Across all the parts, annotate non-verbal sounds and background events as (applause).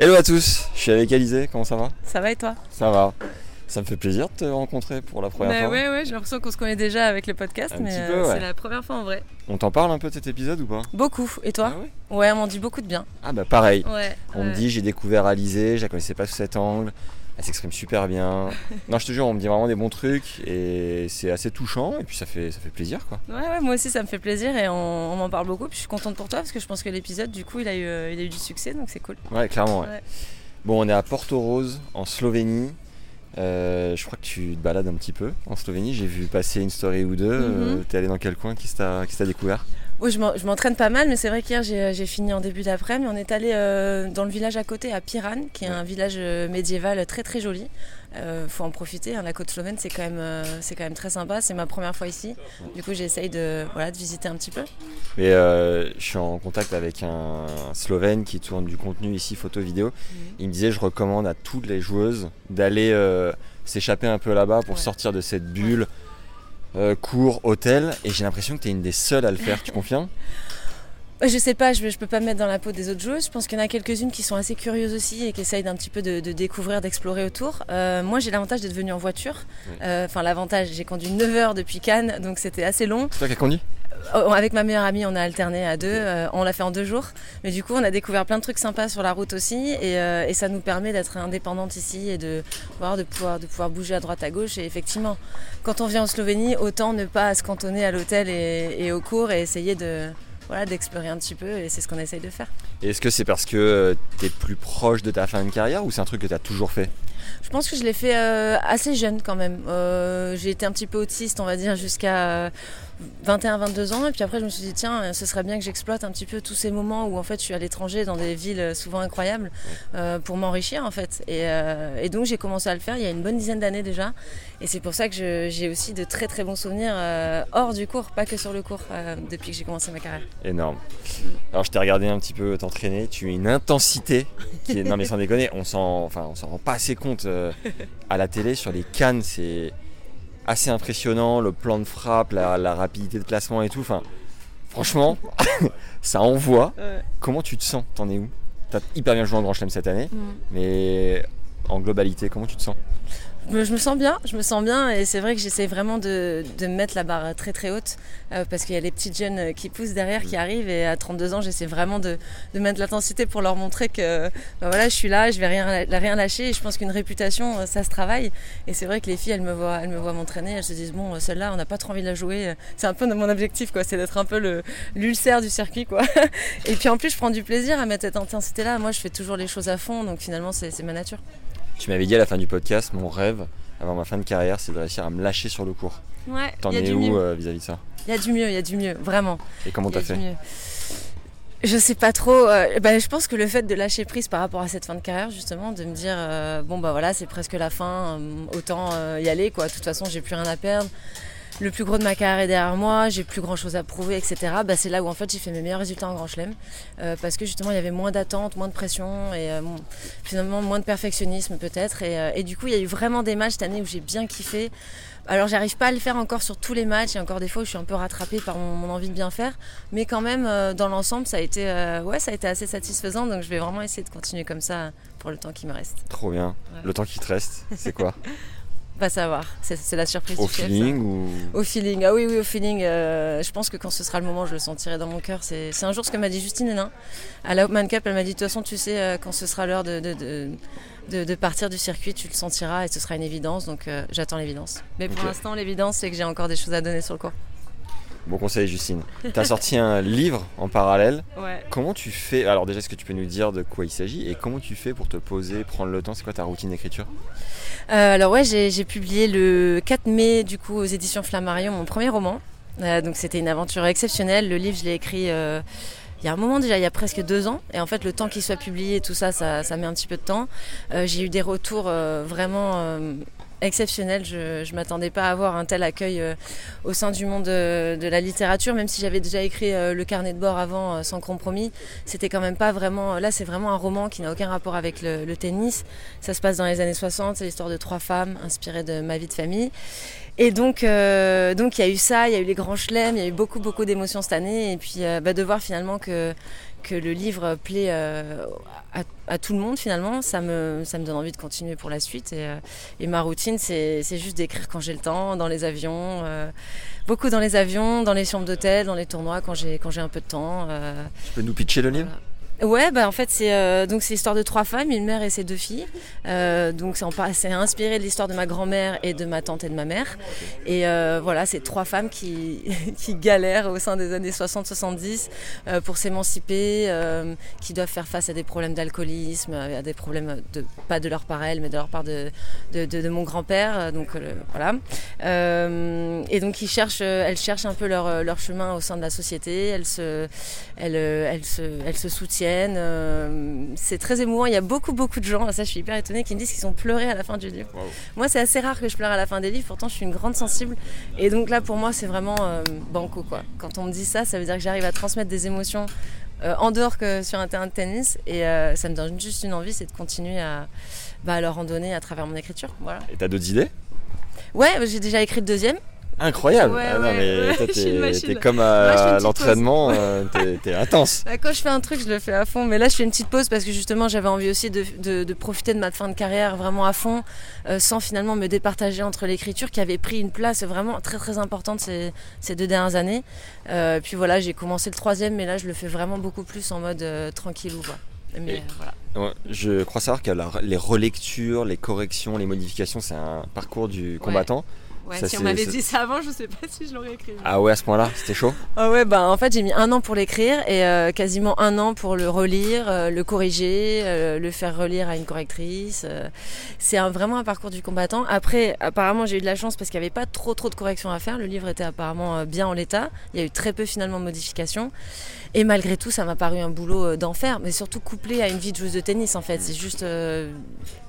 Hello à tous, je suis avec Alizé, comment ça va? Ça va et toi? Ça va. Ça me fait plaisir de te rencontrer pour la première bah fois. Ouais, ouais, j'ai l'impression qu'on se connaît déjà avec le podcast, Un mais euh, ouais. c'est la première fois en vrai. On t'en parle un peu de cet épisode ou pas? Beaucoup. Et toi? Ah ouais? Ouais, on m'en dit beaucoup de bien. Ah bah pareil. Ouais. On me dit j'ai découvert Alizé, je la connaissais pas sous cet angle, elle s'exprime super bien. (laughs) non je te jure, on me dit vraiment des bons trucs et c'est assez touchant et puis ça fait, ça fait plaisir quoi. Ouais, ouais, moi aussi ça me fait plaisir et on, on m'en parle beaucoup. Puis je suis contente pour toi parce que je pense que l'épisode, du coup, il a eu, euh, il a eu du succès, donc c'est cool. Ouais clairement ouais. Ouais. Bon on est à Porto Rose en Slovénie. Euh, je crois que tu te balades un petit peu en Slovénie, j'ai vu passer une story ou deux. Euh, Mhm. T'es allé dans quel coin qui t'a découvert? Oui, je m'en- je m'entraîne pas mal, mais c'est vrai qu'hier j'ai j'ai fini en début d'après-midi. On est allé euh, dans le village à côté, à Piran, qui est un village euh, médiéval très très joli. Euh, faut en profiter, hein, la côte slovène c'est quand, même, euh, c'est quand même très sympa. C'est ma première fois ici. Du coup, j'essaye de, voilà, de visiter un petit peu. Et euh, je suis en contact avec un Slovène qui tourne du contenu ici, photo, vidéo. Il me disait je recommande à toutes les joueuses d'aller euh, s'échapper un peu là-bas pour Ouais. sortir de cette bulle. Euh, cours, hôtel, et j'ai l'impression que tu es une des seules à le faire, tu confirmes? Ouais, (laughs) Je sais pas, je, je peux pas me mettre dans la peau des autres joueuses. Je pense qu'il y en a quelques-unes qui sont assez curieuses aussi et qui essayent d'un petit peu de, de découvrir, d'explorer autour. Euh, moi, j'ai l'avantage d'être venue en voiture. Euh, Enfin, l'avantage, j'ai conduit 9 heures depuis Cannes, donc c'était assez long. C'est toi qui as conduit? Euh, Avec ma meilleure amie, on a alterné à deux. euh, on l'a fait en deux jours. Mais du coup, on a découvert plein de trucs sympas sur la route aussi. Et, euh, et ça nous permet d'être indépendante ici et de, voir, de, pouvoir, de pouvoir bouger à droite à gauche. Et effectivement, quand on vient en Slovénie, autant ne pas se cantonner à l'hôtel et, et au cours et essayer de voilà, d'explorer un petit peu. Et c'est ce qu'on essaye de faire. Est-ce que c'est parce que tu es plus proche de ta fin de carrière ou c'est un truc que tu as toujours fait? Je pense que je l'ai fait euh, assez jeune quand même. Euh, j'ai été un petit peu autiste, on va dire, jusqu'à euh, 21-22 ans. Et puis après, je me suis dit, tiens, ce serait bien que j'exploite un petit peu tous ces moments où en fait je suis à l'étranger dans des villes euh, souvent incroyables euh, pour m'enrichir en fait. Et, euh, et donc j'ai commencé à le faire il y a une bonne dizaine d'années déjà. Et c'est pour ça que j'ai aussi de très très bons souvenirs euh, hors du cours, pas que sur le cours, euh, depuis que j'ai commencé ma carrière. Énorme. Alors je t'ai regardé un petit peu t'entraîner, tu as une intensité qui est... Non mais sans déconner, on s'en enfin, on s'en rend pas assez compte euh, à la télé, sur les cannes, c'est assez impressionnant, le plan de frappe, la, la rapidité de placement et tout. Enfin, franchement, (laughs) ça envoie. Comment tu te sens? T'en es où? T'as hyper bien joué en Grand Chelem cette année, mais en globalité, comment tu te sens? Je me- sens bien, je me sens bien et c'est vrai que j'essaie vraiment de, de mettre la barre très très haute euh, parce qu'il y a les petites jeunes euh, qui poussent derrière, qui arrivent et à 32 ans j'essaie vraiment de, de mettre l'intensité pour leur montrer que bah voilà, je suis là, je vais rien, rien lâcher et je pense qu'une réputation euh, ça se travaille. Et c'est vrai que les filles elles me voient, elles me voient m'entraîner, elles se disent bon celle-là on n'a pas trop envie de la jouer, c'est un peu mon objectif quoi, c'est d'être un peu l'ulcère du circuit quoi. (laughs) Et puis en plus je prends du plaisir à mettre cette intensité là, moi je fais toujours les choses à fond donc finalement c'est ma nature. Tu m'avais dit à la fin du podcast, mon rêve avant ma fin de carrière, c'est de réussir à me lâcher sur le cours. Ouais, T'en es où euh, vis-à-vis de ça? Il y a du mieux, il y a du mieux, vraiment. Et comment t'as fait? Je sais pas trop. euh, bah, je pense que le fait de lâcher prise par rapport à cette fin de carrière, justement, de me dire euh, bon bah voilà, c'est presque la fin, euh, autant y aller quoi. De toute façon, j'ai plus rien à perdre. Le plus gros de ma carrière est derrière moi, j'ai plus grand chose à prouver, etc. Bah, c'est là où en fait j'ai fait mes meilleurs résultats en Grand Chelem euh, parce que justement il y avait moins d'attente, moins de pression et euh, finalement moins de perfectionnisme peut-être. Et, euh, et du coup, il y a eu vraiment des matchs cette année où j'ai bien kiffé. Alors j'arrive pas à le faire encore sur tous les matchs, il y a encore des fois où je suis un peu rattrapée par mon, mon envie de bien faire, mais quand même euh, dans l'ensemble ça a été euh, ouais ça a été assez satisfaisant donc je vais vraiment essayer de continuer comme ça pour le temps qui me reste. Trop bien. Ouais. Le temps qui te reste, c'est quoi? (laughs) Pas savoir, c'est la surprise Au du chef, feeling ou Au feeling, ah oui, oui, au feeling. euh, je pense que quand ce sera le moment, je le sentirai dans mon cœur. C'est un jour ce que m'a dit Justine Hénin. À la Open Cup, elle m'a dit De toute façon, tu sais, euh, quand ce sera l'heure de, de, de, de- de partir du circuit, tu le sentiras et ce sera une évidence. Donc euh, j'attends l'évidence. Mais pour l'instant, l'évidence, c'est que j'ai encore des choses à donner sur le cours. Bon conseil Justine. T'as sorti un livre en parallèle. Ouais. Comment tu fais Alors déjà, est-ce que tu peux nous dire de quoi il s'agit et comment tu fais pour te poser, prendre le temps? C'est quoi ta routine d'écriture? Euh, alors ouais, j'ai j'ai publié le 4 mai du coup aux éditions Flammarion mon premier roman. Euh, donc c'était une aventure exceptionnelle. Le livre, je l'ai écrit euh, il y a un moment déjà, il y a presque deux ans. Et en fait, le temps qu'il soit publié, tout ça, ça, ça met un petit peu de temps. Euh, j'ai eu des retours euh, vraiment euh, exceptionnels. Je ne m'attendais pas à avoir un tel accueil euh, au sein du monde de, de la littérature, même si j'avais déjà écrit euh, le carnet de bord avant, euh, sans compromis. C'était quand même pas vraiment. Là, c'est vraiment un roman qui n'a aucun rapport avec le, tennis. Ça se passe dans les années 60. C'est l'histoire de trois femmes inspirées de ma vie de famille. Et donc, euh, donc il y a eu ça, il y a eu les grands chelems, il y a eu beaucoup, beaucoup d'émotions cette année. Et puis, euh, bah, de voir finalement que que le livre plaît à, à, tout le monde finalement, ça me, ça me donne envie de continuer pour la suite. Et, et ma routine, c'est juste d'écrire quand j'ai le temps, dans les avions beaucoup dans les avions, dans les chambres d'hôtel, dans les tournois quand j'ai quand j'ai un peu de temps. tu peux nous pitcher le livre? Ouais, bah en fait c'est euh, donc c'est l'histoire de trois femmes, une mère et ses deux filles. Euh, donc c'est inspiré de l'histoire de ma grand-mère et de ma tante et de ma mère. Et euh, voilà, c'est trois femmes qui, (laughs) qui galèrent au sein des années 60-70 euh, pour s'émanciper, euh, qui doivent faire face à des problèmes d'alcoolisme, à des problèmes de pas de leur part elles, mais de leur part de de, de, mon grand-père. Donc voilà. et donc ils cherchent, elles cherchent un peu leur leur chemin au sein de la société. Elles se elles, elles se elles se soutiennent euh, c'est très émouvant. Il y a beaucoup, beaucoup de gens, ça je suis hyper étonnée, qui me disent qu'ils ont pleuré à la fin du livre. Moi, c'est assez rare que je pleure à la fin des livres, pourtant je suis une grande sensible. Et donc là, pour moi, c'est vraiment euh, banco. Quoi. Quand on me dit ça, ça veut dire que j'arrive à transmettre des émotions euh, en dehors que sur un terrain de tennis. Et ça me donne juste une envie, c'est de continuer à, bah, leur en donner à travers mon écriture. Voilà. Et t'as d'autres idées? Ouais, j'ai déjà écrit le deuxième. Incroyable. ah non, mais (laughs) t'es comme à l'entraînement, euh, t'es intense. Bah, (laughs) quand je fais un truc, je le fais à fond. Mais là, je fais une petite pause parce que justement, j'avais envie aussi de, de, de, profiter de ma fin de carrière vraiment à fond, euh, sans finalement me départager entre l'écriture qui avait pris une place vraiment très très importante ces, ces deux dernières années. Euh, puis voilà, j'ai commencé le troisième, mais là, je le fais vraiment beaucoup plus en mode euh, tranquillou. Quoi. Mais, voilà. Je crois savoir que les relectures, les corrections, les modifications, c'est un parcours du combattant. Ouais, si on m'avait dit ça avant, je sais pas si je l'aurais écrit. Ah ouais, à ce point-là, c'était chaud Ah ouais, bah en fait, j'ai mis un an pour l'écrire et euh, quasiment un an pour le relire, euh, le corriger, euh, le faire relire à une correctrice. c'est vraiment un parcours du combattant. Après, apparemment, j'ai eu de la chance parce qu'il n'y avait pas trop trop de corrections à faire. Le livre était apparemment bien en l'état. Il y a eu très peu finalement de modifications. Et malgré tout, ça m'a paru un boulot d'enfer, mais surtout couplé à une vie de joueuse de tennis en fait. C'est juste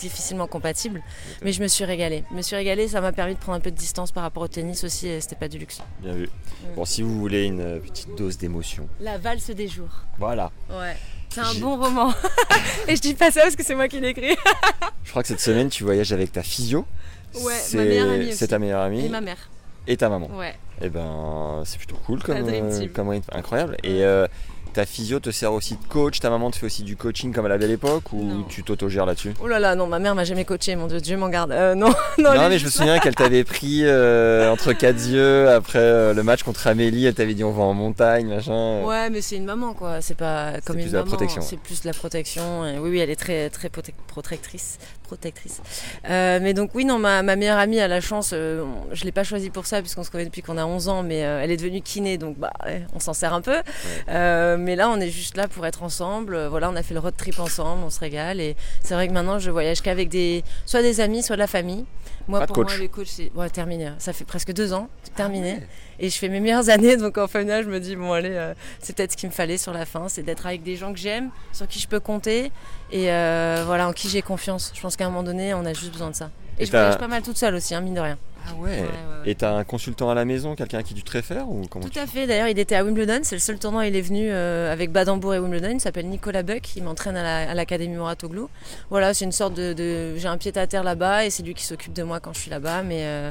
difficilement compatible. Mais je me suis régalée. Je me suis régalée, ça m'a permis de prendre un peu de distance par rapport au tennis aussi et c'était pas du luxe. Bien vu. Mm. Bon, si vous voulez une euh, petite dose d'émotion. La valse des jours. Voilà. Ouais. C'est un bon roman. (laughs) et je dis pas ça parce que c'est moi qui l'ai écrit. (laughs) je crois que cette semaine, tu voyages avec ta physio. Ouais, ma meilleure amie. C'est ta meilleure amie. Et ma mère. Et ta maman. Ouais. Et eh ben, c'est plutôt cool comme, euh, comme incroyable. Et euh, ta physio te sert aussi de coach, ta maman te fait aussi du coaching comme à la belle époque ou tu t'autogères là-dessus? Oh là là, non, ma mère m'a jamais coaché, mon Dieu, Dieu m'en garde. Euh, non, (laughs) non, non mais je me souviens qu'elle t'avait pris euh, entre quatre yeux après euh, le match contre Amélie, elle t'avait dit on va en montagne, machin. Ouais, mais c'est une maman quoi, c'est pas comme une plus maman. la protection. C'est plus de la protection. oui, oui, elle est très, très protectrice. protectrice. mais donc, oui, non, ma, ma, meilleure amie a la chance, je l'ai pas choisie pour ça puisqu'on se connaît depuis qu'on a 11 ans, mais elle est devenue kiné, donc bah, on s'en sert un peu. Mais là, on est juste là pour être ensemble. Euh, voilà, on a fait le road trip ensemble, on se régale. Et c'est vrai que maintenant, je voyage qu'avec des, soit des amis, soit de la famille. Moi, pour moi, le coach, c'est terminé. Ça fait presque deux ans, terminé. Ah et je fais mes meilleures (laughs) années, donc en final, je me dis, bon, allez, euh, c'est peut-être ce qu'il me fallait sur la fin, c'est d'être avec des gens que j'aime, sur qui je peux compter, et euh, voilà, en qui j'ai confiance. Je pense qu'à un moment donné, on a juste besoin de ça. Et, je voyage pas mal toute seule aussi, hein, mine de rien. Ah ouais. Et t'as un consultant à la maison, quelqu'un qui tu te réfères ou comment Tout à fait. D'ailleurs, il était à Wimbledon. C'est le seul tournoi. Il est venu euh, avec Badambour et Wimbledon. Il s'appelle Nicolas Buck. Il m'entraîne à l'Académie la, Mouratoglou. Voilà, c'est une sorte de. J'ai un pied à terre là-bas et c'est lui qui s'occupe de moi quand je suis là-bas. Mais, euh,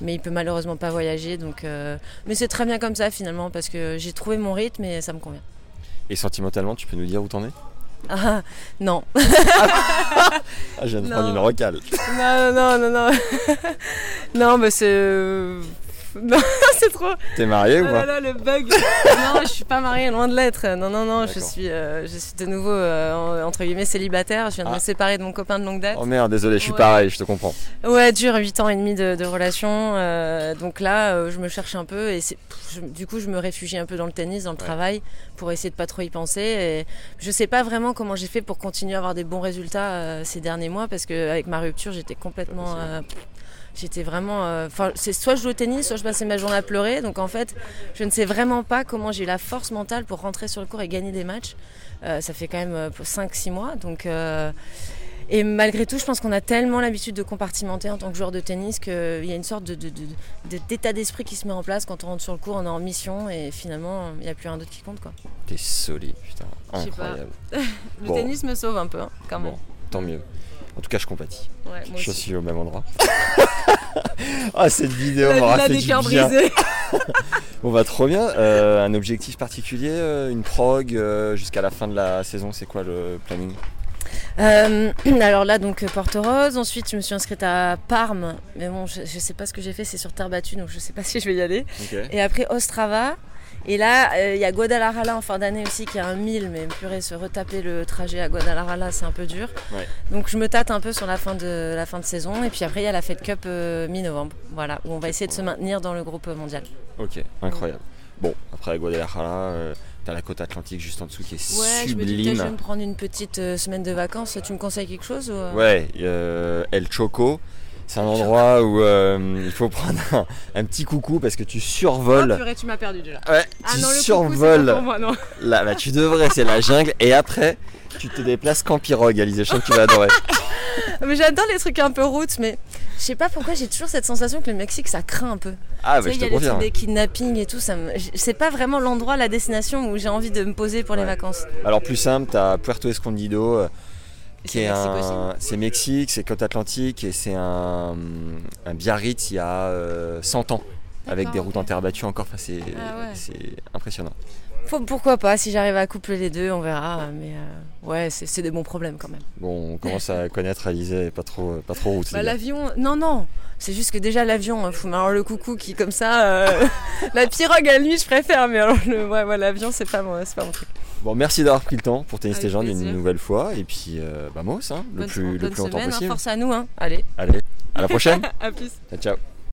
mais il peut malheureusement pas voyager. Donc, euh, Mais c'est très bien comme ça finalement parce que j'ai trouvé mon rythme et ça me convient. Et sentimentalement, tu peux nous dire où t'en es? Ah, non. ah, je viens de prendre une recale. Non, non, non, non. (laughs) non, mais c'est. Non, (laughs) c'est trop. T'es mariée ou pas là, le bug. (laughs) non, je suis pas mariée, loin de l'être. Non, non, non, je suis, euh, je suis de nouveau euh, entre guillemets célibataire. Je viens de me ah. séparer de mon copain de longue date. Oh merde, désolé, je suis pareil, je te comprends. Ouais, dur, 8 ans et demi de, relation. Euh, donc là, je me cherche un peu et du coup, je me réfugie un peu dans le tennis, dans le travail, pour essayer de pas trop y penser. Et je sais pas vraiment comment j'ai fait pour continuer à avoir des bons résultats ces derniers mois parce qu'avec ma rupture, j'étais complètement J'étais vraiment. Euh, enfin, c'est soit je joue au tennis, soit je passais ma journée à pleurer. Donc en fait, je ne sais vraiment pas comment j'ai la force mentale pour rentrer sur le court et gagner des matchs. Euh, ça fait quand même 5-6 euh, mois. Donc. Et malgré tout, je pense qu'on a tellement l'habitude de compartimenter en tant que joueur de tennis qu'il y a une sorte de, d'état d'esprit qui se met en place quand on rentre sur le court, on est en mission et finalement, il n'y a plus un d'autre qui compte. Quoi. T'es solide, putain. Incroyable. (laughs) le tennis me sauve un peu, hein, quand même. tant mieux. En tout cas, je compatis. Ouais, moi je aussi. suis au même endroit. (laughs) ah, cette vidéo m'aura fait du bien. (laughs) (laughs) Bon, bah trop bien. Euh, un objectif particulier, euh, une prog euh, jusqu'à la fin de la saison, c'est quoi le planning? Euh, (clears throat) alors là, donc Porto Rose. Ensuite, je me suis inscrite à Parme. Mais bon, je, je sais pas ce que j'ai fait, c'est sur terre battue, donc je sais pas si je vais y aller. Et après Ostrava. Et là, euh, il y a Guadalajara en fin d'année aussi qui a un 1000, mais purée, se retaper le trajet à Guadalajara, c'est un peu dur. Ouais. Donc je me tâte un peu sur la fin de, la fin de saison. Et puis après, il y a la Fed Cup euh, mi-novembre, voilà, où on va essayer de se maintenir dans le groupe mondial. Ok, incroyable. Bon, après Guadalajara, euh, t'as la côte atlantique juste en dessous qui est Ouais, je me dis je vais sublime. me prendre une petite euh, semaine de vacances. Tu me conseilles quelque chose ou, Ouais, euh, El Choco. C'est un endroit où euh, il faut prendre un, un petit coucou parce que tu survoles. Ah, purée, tu m'as perdu déjà. Ouais, Ah tu non, le coucou, survoles. pour moi, non. Là, bah, tu devrais, c'est la jungle. Et après, tu te déplaces qu'en pirogue, Alizé. Je tu vas adorer. (laughs) Mais j'adore les trucs un peu routes, mais je sais pas pourquoi j'ai toujours cette sensation que le Mexique ça craint un peu. Ah, bah, je il te y a des kidnappings et tout, ça me... c'est pas vraiment l'endroit, la destination où j'ai envie de me poser pour les vacances. Alors, plus simple, t'as Puerto Escondido. Euh, qui C'est est Mexique un, c'est Mexique, c'est côte atlantique et c'est un, un Biarritz il y a euh, 100 ans avec des routes en terre battue encore. Enfin, c'est, Ah ouais. c'est impressionnant. Faut- pourquoi pas, si j'arrive à coupler les deux, on verra. Mais euh, ouais, c'est des bons problèmes quand même. Bon, on commence à (laughs) connaître Alizé, pas trop, pas trop route. Bah, l'avion, non, non. C'est juste que déjà l'avion, hein, faut alors le coucou qui comme ça, euh, (laughs) la pirogue à lui je préfère, mais alors le, ouais, ouais, l'avion c'est pas, mon- c'est pas mon truc. Bon, merci d'avoir pris le temps pour tennis jambes une nouvelle fois. Et puis, euh, bah, Mos, hein, le Bonne- plus, le plus longtemps semaine, hein, possible. force à nous, hein. Allez, Allez, à la (laughs) prochaine. à plus. ciao, ciao.